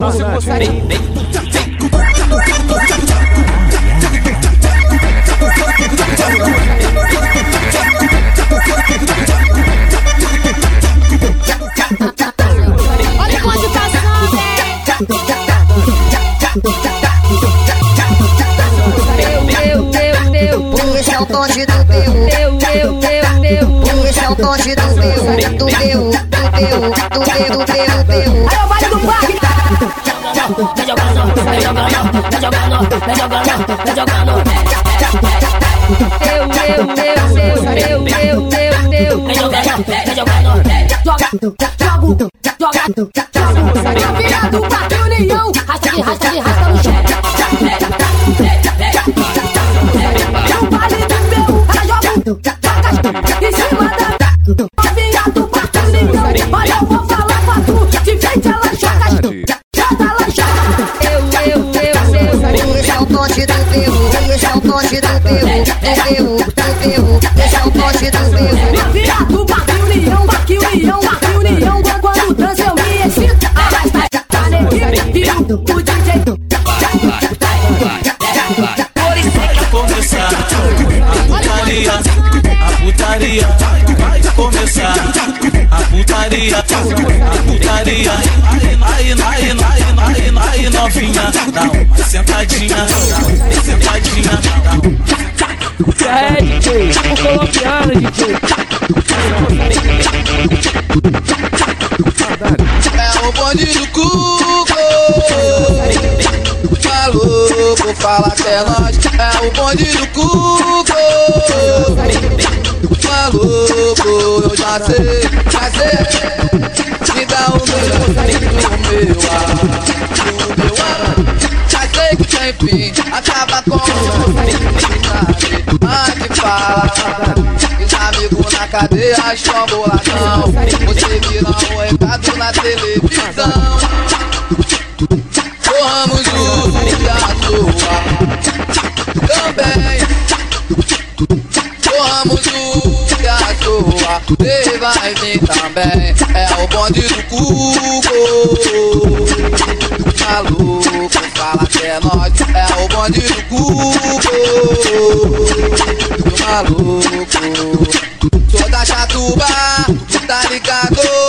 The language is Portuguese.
Se consegue. Olha Meu, meu, meu, meu, Esse é o bonde do meu. meu, meu, meu, meu. Esse é o bonde do meu. Do meu, do meu, do meu, do meu, jogando, vem jogando, vem jogando, vem jogando. Meu, meu, meu, meu, meu, meu. Vem jogando, vem jogando. Joga, joga, joga, joga. Novinha parque União. Rasta de rasta de rasta no chão. É o baile do meu. Ela joga, joga em cima da novinha do União. Olha, eu vou falar pra tu. De frente ela joga, joga, ela joga. Meu, meu, Esse é o bonde do meu. Do meu, do meu. Esse é o bonde do meu. Novinha do parque União, parque União, parque União. Quando dança eu me excito. Arrasta, tá na equipe, vira o DJ. Por isso é que começar a putaria, a putaria vai começar a putaria, a putaria. Aí, aí, aí, aí, aí, aí, novinha, dá uma sentadinha, dá uma É, o bonde do cuco Maluco, fala que é nós. É o bonde do cuco Maluco, eu já sei, já sei Acaba com a Mas que fala Os amigos na cadeia estão boladão Você vira um recado na televisão Corramos o e a sua Também Corramos o e a sua Ele vai vir também É o bonde do cuco Maluco, Do cuco Do maluco Sou da chatuba, tá ligado?